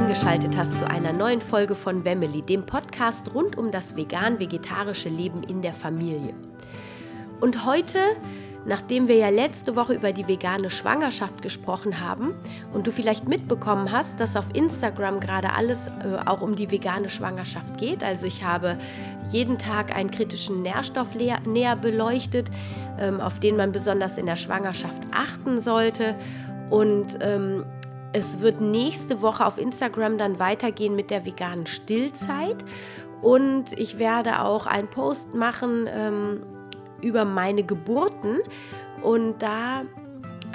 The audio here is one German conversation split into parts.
eingeschaltet hast zu einer neuen Folge von Wemmeli, dem Podcast rund um das vegan-vegetarische Leben in der Familie. Und heute, nachdem wir ja letzte Woche über die vegane Schwangerschaft gesprochen haben und du vielleicht mitbekommen hast, dass auf Instagram gerade alles äh, auch um die vegane Schwangerschaft geht, also ich habe jeden Tag einen kritischen Nährstoff näher beleuchtet, ähm, auf den man besonders in der Schwangerschaft achten sollte und ähm, es wird nächste Woche auf Instagram dann weitergehen mit der veganen Stillzeit. Und ich werde auch einen Post machen ähm, über meine Geburten. Und da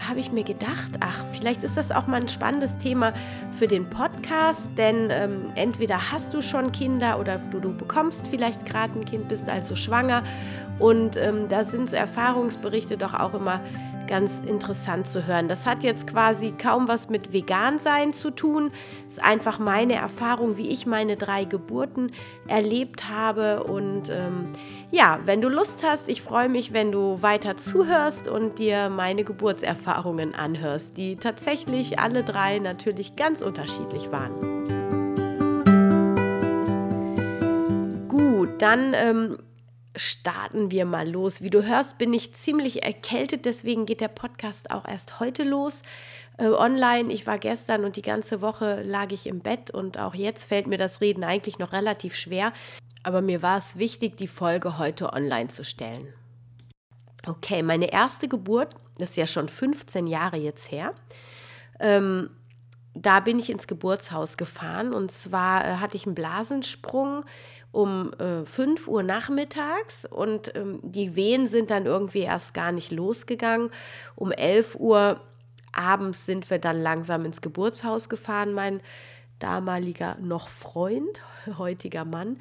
habe ich mir gedacht, ach, vielleicht ist das auch mal ein spannendes Thema für den Podcast, denn ähm, entweder hast du schon Kinder oder du, du bekommst vielleicht gerade ein Kind, bist also schwanger und ähm, da sind so Erfahrungsberichte doch auch immer ganz interessant zu hören. Das hat jetzt quasi kaum was mit Vegan-Sein zu tun. Es ist einfach meine Erfahrung, wie ich meine drei Geburten erlebt habe. Und ähm, ja, wenn du Lust hast, ich freue mich, wenn du weiter zuhörst und dir meine Geburtserfahrungen anhörst, die tatsächlich alle drei natürlich ganz unterschiedlich waren. Gut, dann ähm, starten wir mal los. Wie du hörst, bin ich ziemlich erkältet, deswegen geht der Podcast auch erst heute los. Äh, online, ich war gestern und die ganze Woche lag ich im Bett und auch jetzt fällt mir das Reden eigentlich noch relativ schwer. Aber mir war es wichtig, die Folge heute online zu stellen. Okay, meine erste Geburt, das ist ja schon 15 Jahre jetzt her. Ähm, da bin ich ins Geburtshaus gefahren und zwar äh, hatte ich einen Blasensprung um äh, 5 Uhr nachmittags und ähm, die Wehen sind dann irgendwie erst gar nicht losgegangen. Um 11 Uhr abends sind wir dann langsam ins Geburtshaus gefahren, mein damaliger noch Freund, heutiger Mann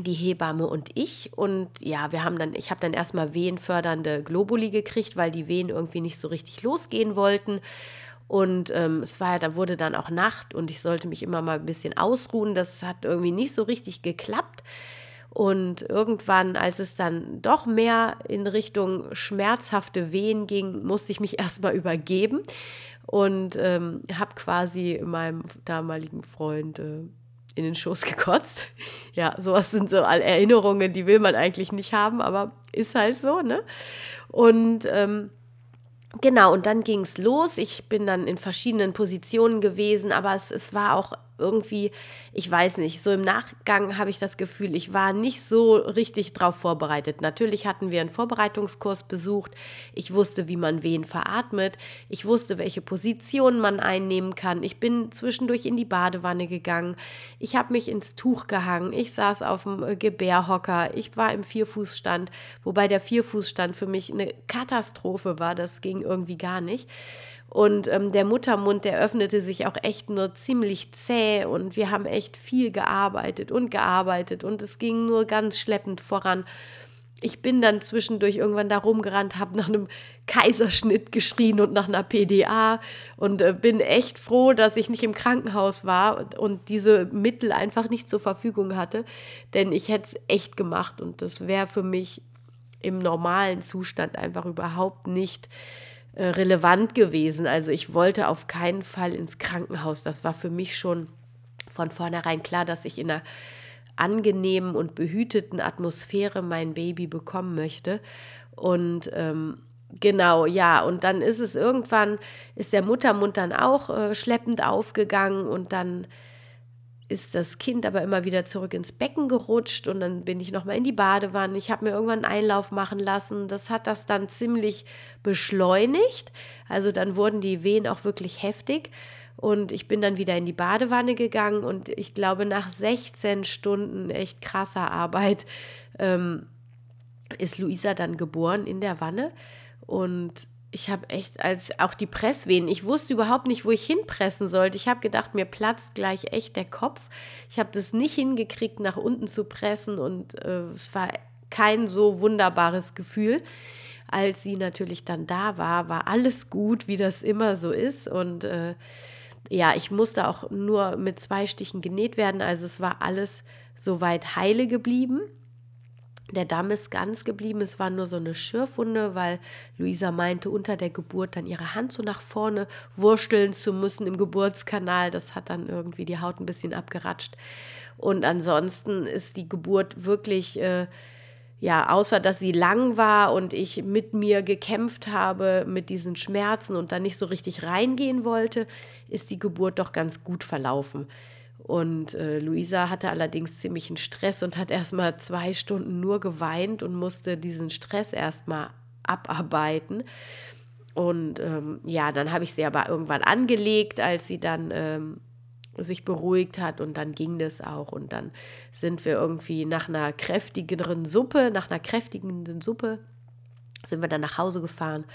die Hebamme und ich. Und ja, wir haben dann, ich habe dann erstmal wehenfördernde Globuli gekriegt, weil die Wehen irgendwie nicht so richtig losgehen wollten. Und ähm, es war ja, da wurde dann auch Nacht und ich sollte mich immer mal ein bisschen ausruhen. Das hat irgendwie nicht so richtig geklappt. Und irgendwann, als es dann doch mehr in Richtung schmerzhafte Wehen ging, musste ich mich erstmal übergeben und ähm, habe quasi meinem damaligen Freund äh, in den Schoß gekotzt. Ja, sowas sind so Erinnerungen, die will man eigentlich nicht haben, aber ist halt so, ne? Und ähm, Genau, und dann ging es los. Ich bin dann in verschiedenen Positionen gewesen, aber es, es war auch irgendwie, ich weiß nicht, so im Nachgang habe ich das Gefühl, ich war nicht so richtig drauf vorbereitet. Natürlich hatten wir einen Vorbereitungskurs besucht. Ich wusste, wie man wen veratmet. Ich wusste, welche Position man einnehmen kann. Ich bin zwischendurch in die Badewanne gegangen. Ich habe mich ins Tuch gehangen. Ich saß auf dem äh, Gebärhocker. Ich war im Vierfußstand, wobei der Vierfußstand für mich eine Katastrophe war. Das ging irgendwie gar nicht. Und ähm, der Muttermund, der öffnete sich auch echt nur ziemlich zäh und wir haben echt viel gearbeitet und gearbeitet und es ging nur ganz schleppend voran. Ich bin dann zwischendurch irgendwann da rumgerannt, habe nach einem Kaiserschnitt geschrien und nach einer PDA und äh, bin echt froh, dass ich nicht im Krankenhaus war und diese Mittel einfach nicht zur Verfügung hatte, denn ich hätte es echt gemacht und das wäre für mich im normalen Zustand einfach überhaupt nicht relevant gewesen. Also ich wollte auf keinen Fall ins Krankenhaus. Das war für mich schon von vornherein klar, dass ich in einer angenehmen und behüteten Atmosphäre mein Baby bekommen möchte. Und ähm, Genau, ja. Und dann ist es irgendwann, ist der Muttermund dann auch äh, schleppend aufgegangen und dann ist das Kind aber immer wieder zurück ins Becken gerutscht und dann bin ich nochmal in die Badewanne. Ich habe mir irgendwann einen Einlauf machen lassen. Das hat das dann ziemlich beschleunigt. Also dann wurden die Wehen auch wirklich heftig. Und ich bin dann wieder in die Badewanne gegangen und ich glaube, nach 16 Stunden echt krasser Arbeit ähm, ist Luisa dann geboren in der Wanne. Und ich habe echt als auch die Presswehen, ich wusste überhaupt nicht, wo ich hinpressen sollte. Ich habe gedacht, mir platzt gleich echt der Kopf. Ich habe das nicht hingekriegt, nach unten zu pressen und äh, es war kein so wunderbares Gefühl. Als sie natürlich dann da war, war alles gut, wie das immer so ist und äh, ja, ich musste auch nur mit zwei Stichen genäht werden, also es war alles soweit heile geblieben. Der Damm ist ganz geblieben, es war nur so eine Schürfwunde, weil Luisa meinte, unter der Geburt dann ihre Hand so nach vorne wursteln zu müssen im Geburtskanal. Das hat dann irgendwie die Haut ein bisschen abgeratscht. Und ansonsten ist die Geburt wirklich, äh, ja, außer dass sie lang war und ich mit mir gekämpft habe mit diesen Schmerzen und dann nicht so richtig reingehen wollte, ist die Geburt doch ganz gut verlaufen. Und äh, Luisa hatte allerdings ziemlichen Stress und hat erstmal zwei Stunden nur geweint und musste diesen Stress erstmal abarbeiten. Und ähm, ja, dann habe ich sie aber irgendwann angelegt, als sie dann ähm, sich beruhigt hat und dann ging das auch. Und dann sind wir irgendwie nach einer kräftigeren Suppe, nach einer kräftigenden Suppe, sind wir dann nach Hause gefahren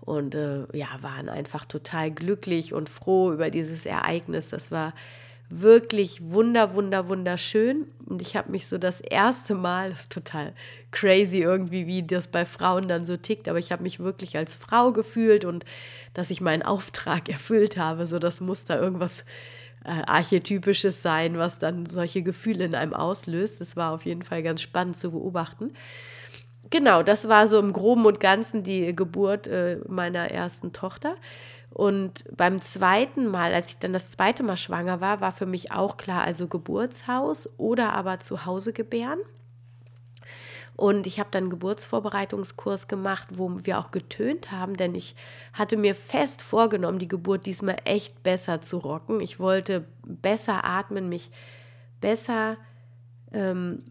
und äh, ja, waren einfach total glücklich und froh über dieses Ereignis. Das war wirklich wunder, wunder, wunderschön. Und ich habe mich so das erste Mal, das ist total crazy irgendwie, wie das bei Frauen dann so tickt, aber ich habe mich wirklich als Frau gefühlt und dass ich meinen Auftrag erfüllt habe. So, das muss da irgendwas äh, Archetypisches sein, was dann solche Gefühle in einem auslöst. Das war auf jeden Fall ganz spannend zu beobachten. Genau, das war so im Groben und Ganzen die Geburt äh, meiner ersten Tochter. Und beim zweiten Mal, als ich dann das zweite Mal schwanger war, war für mich auch klar, also Geburtshaus oder aber zu Hause gebären. Und ich habe dann einen Geburtsvorbereitungskurs gemacht, wo wir auch getönt haben, denn ich hatte mir fest vorgenommen, die Geburt diesmal echt besser zu rocken. Ich wollte besser atmen, mich besser ähm,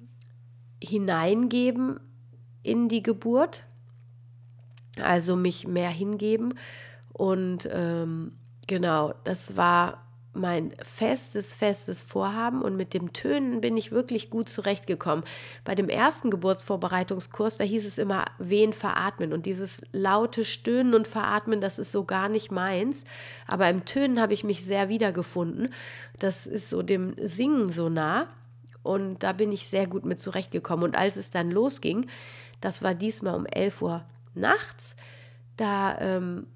hineingeben in die Geburt, also mich mehr hingeben. Und ähm, genau, das war mein festes, festes Vorhaben und mit dem Tönen bin ich wirklich gut zurechtgekommen. Bei dem ersten Geburtsvorbereitungskurs, da hieß es immer Wehen veratmen und dieses laute Stöhnen und Veratmen, das ist so gar nicht meins. Aber im Tönen habe ich mich sehr wiedergefunden. Das ist so dem Singen so nah und da bin ich sehr gut mit zurechtgekommen. Und als es dann losging, das war diesmal um 11 Uhr nachts, da ähm,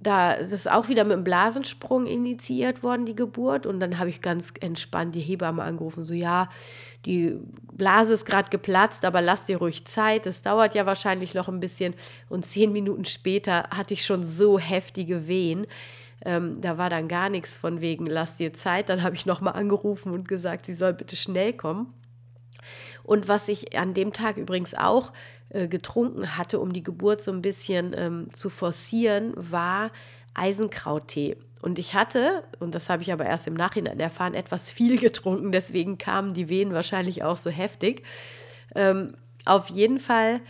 da das ist auch wieder mit einem Blasensprung initiiert worden, die Geburt. Und dann habe ich ganz entspannt die Hebamme angerufen, so ja, die Blase ist gerade geplatzt, aber lass dir ruhig Zeit. Das dauert ja wahrscheinlich noch ein bisschen. Und zehn Minuten später hatte ich schon so heftige Wehen. Ähm, da war dann gar nichts von wegen, lass dir Zeit. Dann habe ich nochmal angerufen und gesagt, sie soll bitte schnell kommen. Und was ich an dem Tag übrigens auch äh, getrunken hatte, um die Geburt so ein bisschen ähm, zu forcieren, war Eisenkrauttee. Und ich hatte, und das habe ich aber erst im Nachhinein erfahren, etwas viel getrunken, deswegen kamen die Wehen wahrscheinlich auch so heftig. Ähm, auf jeden Fall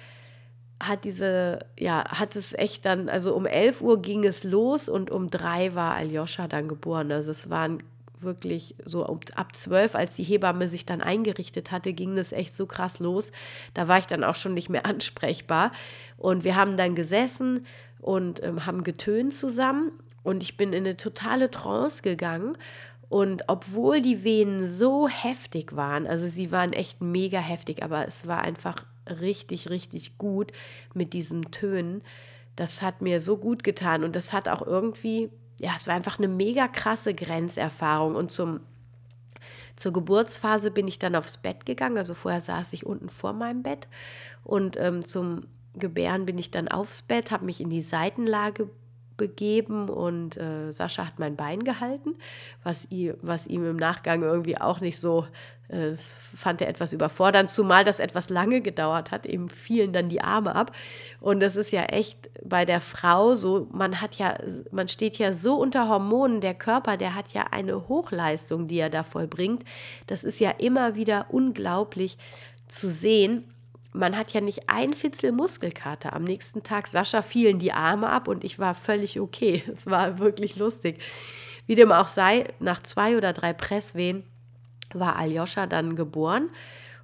hat diese, ja, hat es echt dann, also um 11 Uhr ging es los und um 3 war Aljoscha dann geboren. Also es waren wirklich so ab zwölf, als die Hebamme sich dann eingerichtet hatte, ging das echt so krass los. Da war ich dann auch schon nicht mehr ansprechbar. Und wir haben dann gesessen und ähm, haben getönt zusammen. Und ich bin in eine totale Trance gegangen. Und obwohl die Venen so heftig waren, also sie waren echt mega heftig, aber es war einfach richtig, richtig gut mit diesen Tönen. Das hat mir so gut getan und das hat auch irgendwie ja, es war einfach eine mega krasse Grenzerfahrung. Und zum, zur Geburtsphase bin ich dann aufs Bett gegangen. Also vorher saß ich unten vor meinem Bett. Und ähm, zum Gebären bin ich dann aufs Bett, habe mich in die Seitenlage begeben und äh, Sascha hat mein Bein gehalten, was, was ihm im Nachgang irgendwie auch nicht so, äh, fand er etwas überfordernd, zumal das etwas lange gedauert hat, ihm fielen dann die Arme ab und das ist ja echt bei der Frau so, man hat ja, man steht ja so unter Hormonen, der Körper, der hat ja eine Hochleistung, die er da vollbringt, das ist ja immer wieder unglaublich zu sehen, man hat ja nicht ein Fitzel Muskelkater. Am nächsten Tag, Sascha fielen die Arme ab und ich war völlig okay. Es war wirklich lustig. Wie dem auch sei, nach zwei oder drei Presswehen war Aljoscha dann geboren.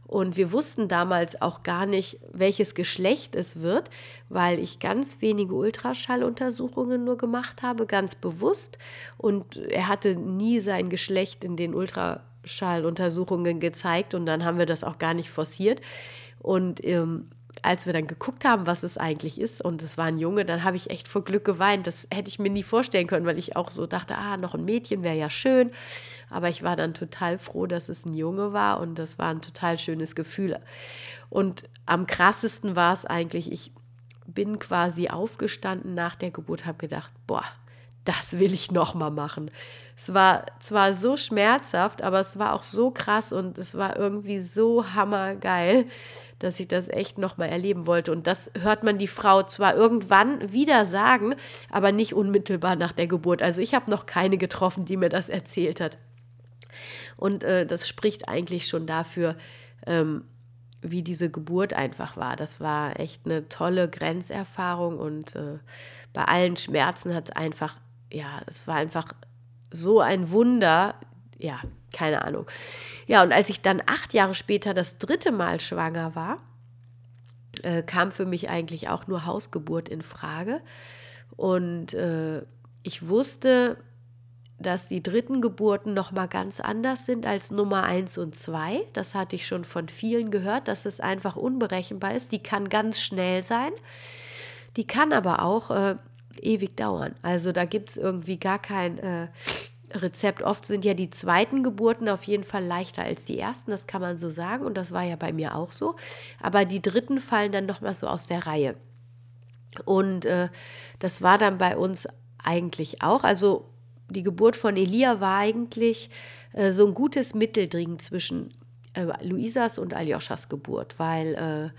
Und wir wussten damals auch gar nicht, welches Geschlecht es wird, weil ich ganz wenige Ultraschalluntersuchungen nur gemacht habe, ganz bewusst. Und er hatte nie sein Geschlecht in den Ultraschalluntersuchungen gezeigt und dann haben wir das auch gar nicht forciert. Und ähm, als wir dann geguckt haben, was es eigentlich ist, und es war ein Junge, dann habe ich echt vor Glück geweint. Das hätte ich mir nie vorstellen können, weil ich auch so dachte, ah, noch ein Mädchen wäre ja schön. Aber ich war dann total froh, dass es ein Junge war und das war ein total schönes Gefühl. Und am krassesten war es eigentlich, ich bin quasi aufgestanden nach der Geburt, habe gedacht, boah, das will ich noch mal machen. Es war zwar so schmerzhaft, aber es war auch so krass und es war irgendwie so hammergeil, dass ich das echt noch mal erleben wollte. Und das hört man die Frau zwar irgendwann wieder sagen, aber nicht unmittelbar nach der Geburt. Also ich habe noch keine getroffen, die mir das erzählt hat. Und äh, das spricht eigentlich schon dafür, ähm, wie diese Geburt einfach war. Das war echt eine tolle Grenzerfahrung und äh, bei allen Schmerzen hat es einfach, ja, es war einfach so ein Wunder. Ja, keine Ahnung. Ja, und als ich dann acht Jahre später das dritte Mal schwanger war, äh, kam für mich eigentlich auch nur Hausgeburt in Frage. Und äh, ich wusste, dass die dritten Geburten noch mal ganz anders sind als Nummer 1 und 2. Das hatte ich schon von vielen gehört, dass es einfach unberechenbar ist. Die kann ganz schnell sein. Die kann aber auch äh, ewig dauern. Also da gibt es irgendwie gar kein äh, Rezept. Oft sind ja die zweiten Geburten auf jeden Fall leichter als die ersten, das kann man so sagen. Und das war ja bei mir auch so. Aber die dritten fallen dann noch mal so aus der Reihe. Und äh, das war dann bei uns eigentlich auch. Also die Geburt von Elia war eigentlich äh, so ein gutes Mitteldring zwischen äh, Luisas und Aljoschas Geburt, weil äh,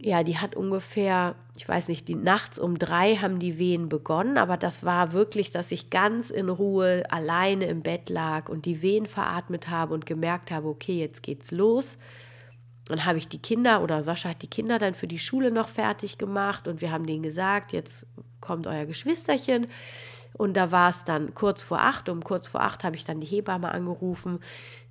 ja, die hat ungefähr, ich weiß nicht, die nachts um drei haben die Wehen begonnen, aber das war wirklich, dass ich ganz in Ruhe alleine im Bett lag und die Wehen veratmet habe und gemerkt habe, okay, jetzt geht's los. Dann habe ich die Kinder oder Sascha hat die Kinder dann für die Schule noch fertig gemacht und wir haben denen gesagt, jetzt kommt euer Geschwisterchen. Und da war es dann kurz vor acht. Um kurz vor acht habe ich dann die Hebamme angerufen.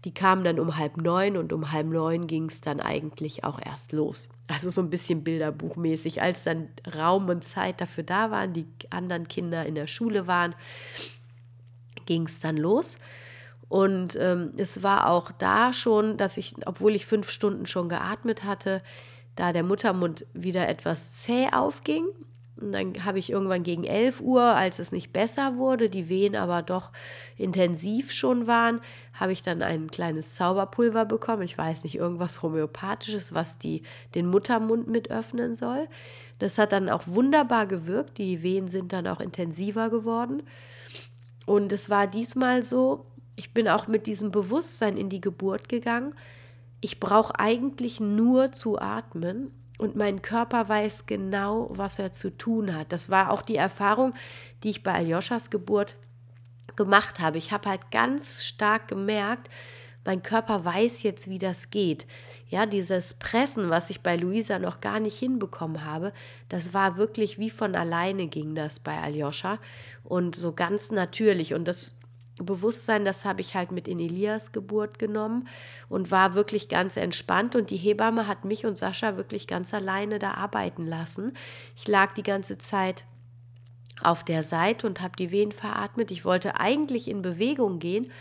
Die kam dann um halb neun und um halb neun ging es dann eigentlich auch erst los. Also so ein bisschen bilderbuchmäßig. Als dann Raum und Zeit dafür da waren, die anderen Kinder in der Schule waren, ging es dann los. Und ähm, es war auch da schon, dass ich, obwohl ich fünf Stunden schon geatmet hatte, da der Muttermund wieder etwas zäh aufging und dann habe ich irgendwann gegen 11 Uhr, als es nicht besser wurde, die Wehen aber doch intensiv schon waren, habe ich dann ein kleines Zauberpulver bekommen. Ich weiß nicht, irgendwas Homöopathisches, was die, den Muttermund mit öffnen soll. Das hat dann auch wunderbar gewirkt. Die Wehen sind dann auch intensiver geworden. Und es war diesmal so, ich bin auch mit diesem Bewusstsein in die Geburt gegangen. Ich brauche eigentlich nur zu atmen und mein Körper weiß genau, was er zu tun hat. Das war auch die Erfahrung, die ich bei Aljoschas Geburt gemacht habe. Ich habe halt ganz stark gemerkt, mein Körper weiß jetzt, wie das geht. Ja, dieses Pressen, was ich bei Luisa noch gar nicht hinbekommen habe, das war wirklich wie von alleine ging das bei Aljoscha und so ganz natürlich. Und das Bewusstsein, das habe ich halt mit in Elias Geburt genommen und war wirklich ganz entspannt. Und die Hebamme hat mich und Sascha wirklich ganz alleine da arbeiten lassen. Ich lag die ganze Zeit auf der Seite und habe die Wehen veratmet. Ich wollte eigentlich in Bewegung gehen,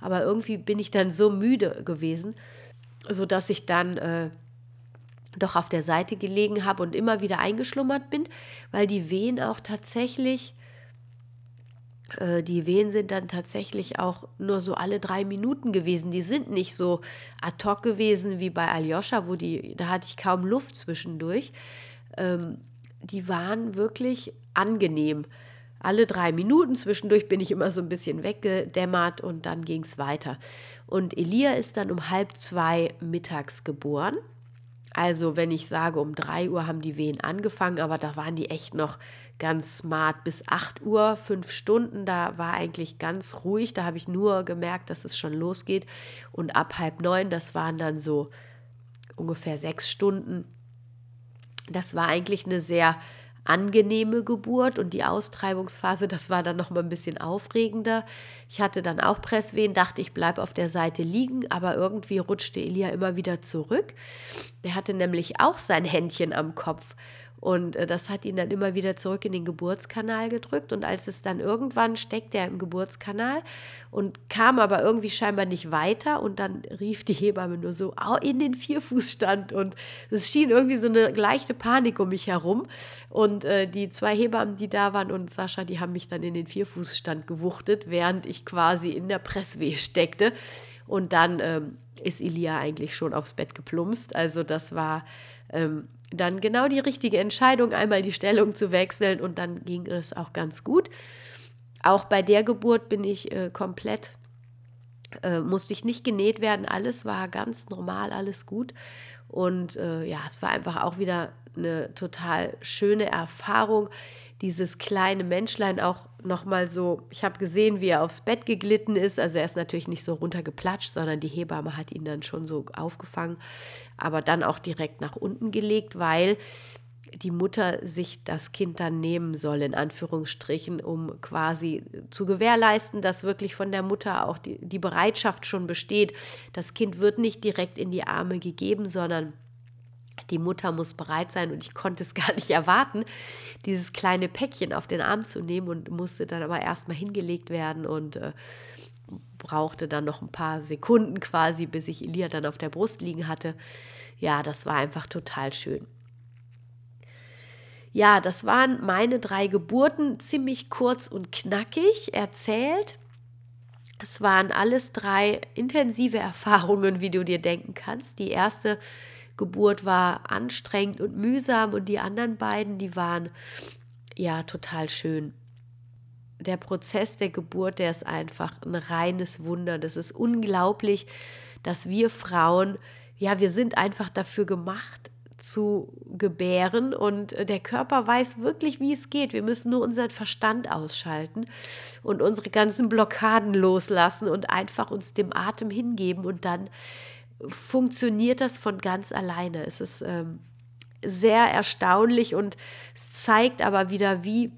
aber irgendwie bin ich dann so müde gewesen, sodass ich dann äh, doch auf der Seite gelegen habe und immer wieder eingeschlummert bin, weil die Wehen auch tatsächlich die Wehen sind dann tatsächlich auch nur so alle drei Minuten gewesen. Die sind nicht so ad hoc gewesen wie bei Aljoscha, wo die, da hatte ich kaum Luft zwischendurch. Ähm, die waren wirklich angenehm. Alle drei Minuten zwischendurch bin ich immer so ein bisschen weggedämmert und dann ging es weiter. Und Elia ist dann um halb zwei mittags geboren. Also wenn ich sage, um drei Uhr haben die Wehen angefangen, aber da waren die echt noch ganz smart bis 8 Uhr, fünf Stunden. Da war eigentlich ganz ruhig. Da habe ich nur gemerkt, dass es schon losgeht. Und ab halb neun, das waren dann so ungefähr sechs Stunden. Das war eigentlich eine sehr angenehme Geburt und die Austreibungsphase, das war dann noch mal ein bisschen aufregender. Ich hatte dann auch Presswehen, dachte, ich bleibe auf der Seite liegen, aber irgendwie rutschte Elia immer wieder zurück. Der hatte nämlich auch sein Händchen am Kopf Und äh, das hat ihn dann immer wieder zurück in den Geburtskanal gedrückt. Und als es dann irgendwann steckte er im Geburtskanal und kam aber irgendwie scheinbar nicht weiter. Und dann rief die Hebamme nur so in den Vierfußstand. Und es schien irgendwie so eine leichte Panik um mich herum. Und äh, die zwei Hebammen, die da waren und Sascha, die haben mich dann in den Vierfußstand gewuchtet, während ich quasi in der Presswehe steckte. Und dann ähm, ist Ilia eigentlich schon aufs Bett geplumpst. Also das war ähm, dann genau die richtige Entscheidung, einmal die Stellung zu wechseln und dann ging es auch ganz gut. Auch bei der Geburt bin ich äh, komplett, äh, musste ich nicht genäht werden, alles war ganz normal, alles gut. Und äh, ja, es war einfach auch wieder eine total schöne Erfahrung, dieses kleine Menschlein auch nochmal so, ich habe gesehen, wie er aufs Bett geglitten ist. Also er ist natürlich nicht so runtergeplatscht, sondern die Hebamme hat ihn dann schon so aufgefangen, aber dann auch direkt nach unten gelegt, weil die Mutter sich das Kind dann nehmen soll, in Anführungsstrichen, um quasi zu gewährleisten, dass wirklich von der Mutter auch die, die Bereitschaft schon besteht. Das Kind wird nicht direkt in die Arme gegeben, sondern die Mutter muss bereit sein und ich konnte es gar nicht erwarten, dieses kleine Päckchen auf den Arm zu nehmen und musste dann aber erstmal hingelegt werden und äh, brauchte dann noch ein paar Sekunden quasi, bis ich Elia dann auf der Brust liegen hatte. Ja, das war einfach total schön. Ja, das waren meine drei Geburten, ziemlich kurz und knackig erzählt. Es waren alles drei intensive Erfahrungen, wie du dir denken kannst. Die erste Geburt war anstrengend und mühsam und die anderen beiden, die waren ja total schön. Der Prozess der Geburt, der ist einfach ein reines Wunder. Das ist unglaublich, dass wir Frauen, ja, wir sind einfach dafür gemacht, zu gebären und der Körper weiß wirklich, wie es geht. Wir müssen nur unseren Verstand ausschalten und unsere ganzen Blockaden loslassen und einfach uns dem Atem hingeben und dann funktioniert das von ganz alleine. Es ist ähm, sehr erstaunlich und es zeigt aber wieder, wie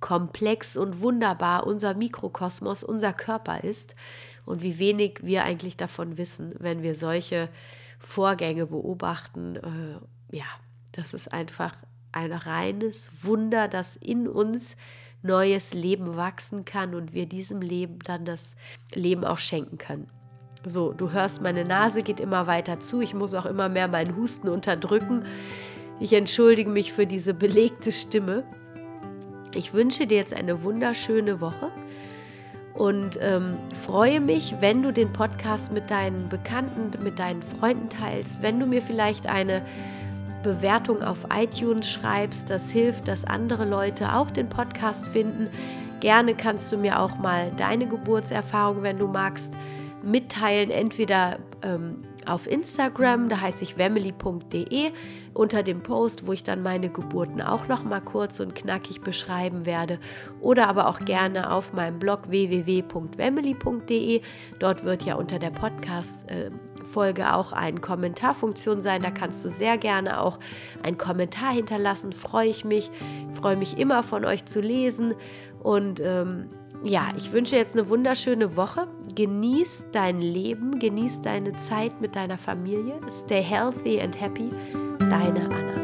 komplex und wunderbar unser Mikrokosmos, unser Körper ist und wie wenig wir eigentlich davon wissen, wenn wir solche Vorgänge beobachten. Äh, ja, das ist einfach ein reines Wunder, dass in uns neues Leben wachsen kann und wir diesem Leben dann das Leben auch schenken können. So, du hörst, meine Nase geht immer weiter zu. Ich muss auch immer mehr meinen Husten unterdrücken. Ich entschuldige mich für diese belegte Stimme. Ich wünsche dir jetzt eine wunderschöne Woche und ähm, freue mich, wenn du den Podcast mit deinen Bekannten, mit deinen Freunden teilst, wenn du mir vielleicht eine Bewertung auf iTunes schreibst. Das hilft, dass andere Leute auch den Podcast finden. Gerne kannst du mir auch mal deine Geburtserfahrung, wenn du magst, mitteilen, entweder ähm, auf Instagram, da heiße ich wemily.de, unter dem Post, wo ich dann meine Geburten auch noch mal kurz und knackig beschreiben werde, oder aber auch gerne auf meinem Blog www.wemily.de. Dort wird ja unter der Podcast äh, Folge auch eine Kommentarfunktion sein. Da kannst du sehr gerne auch einen Kommentar hinterlassen. Freue ich mich. Freue mich immer von euch zu lesen und ähm, ja, ich wünsche jetzt eine wunderschöne Woche. Genieß dein Leben, genieß deine Zeit mit deiner Familie. Stay healthy and happy. Deine Anna.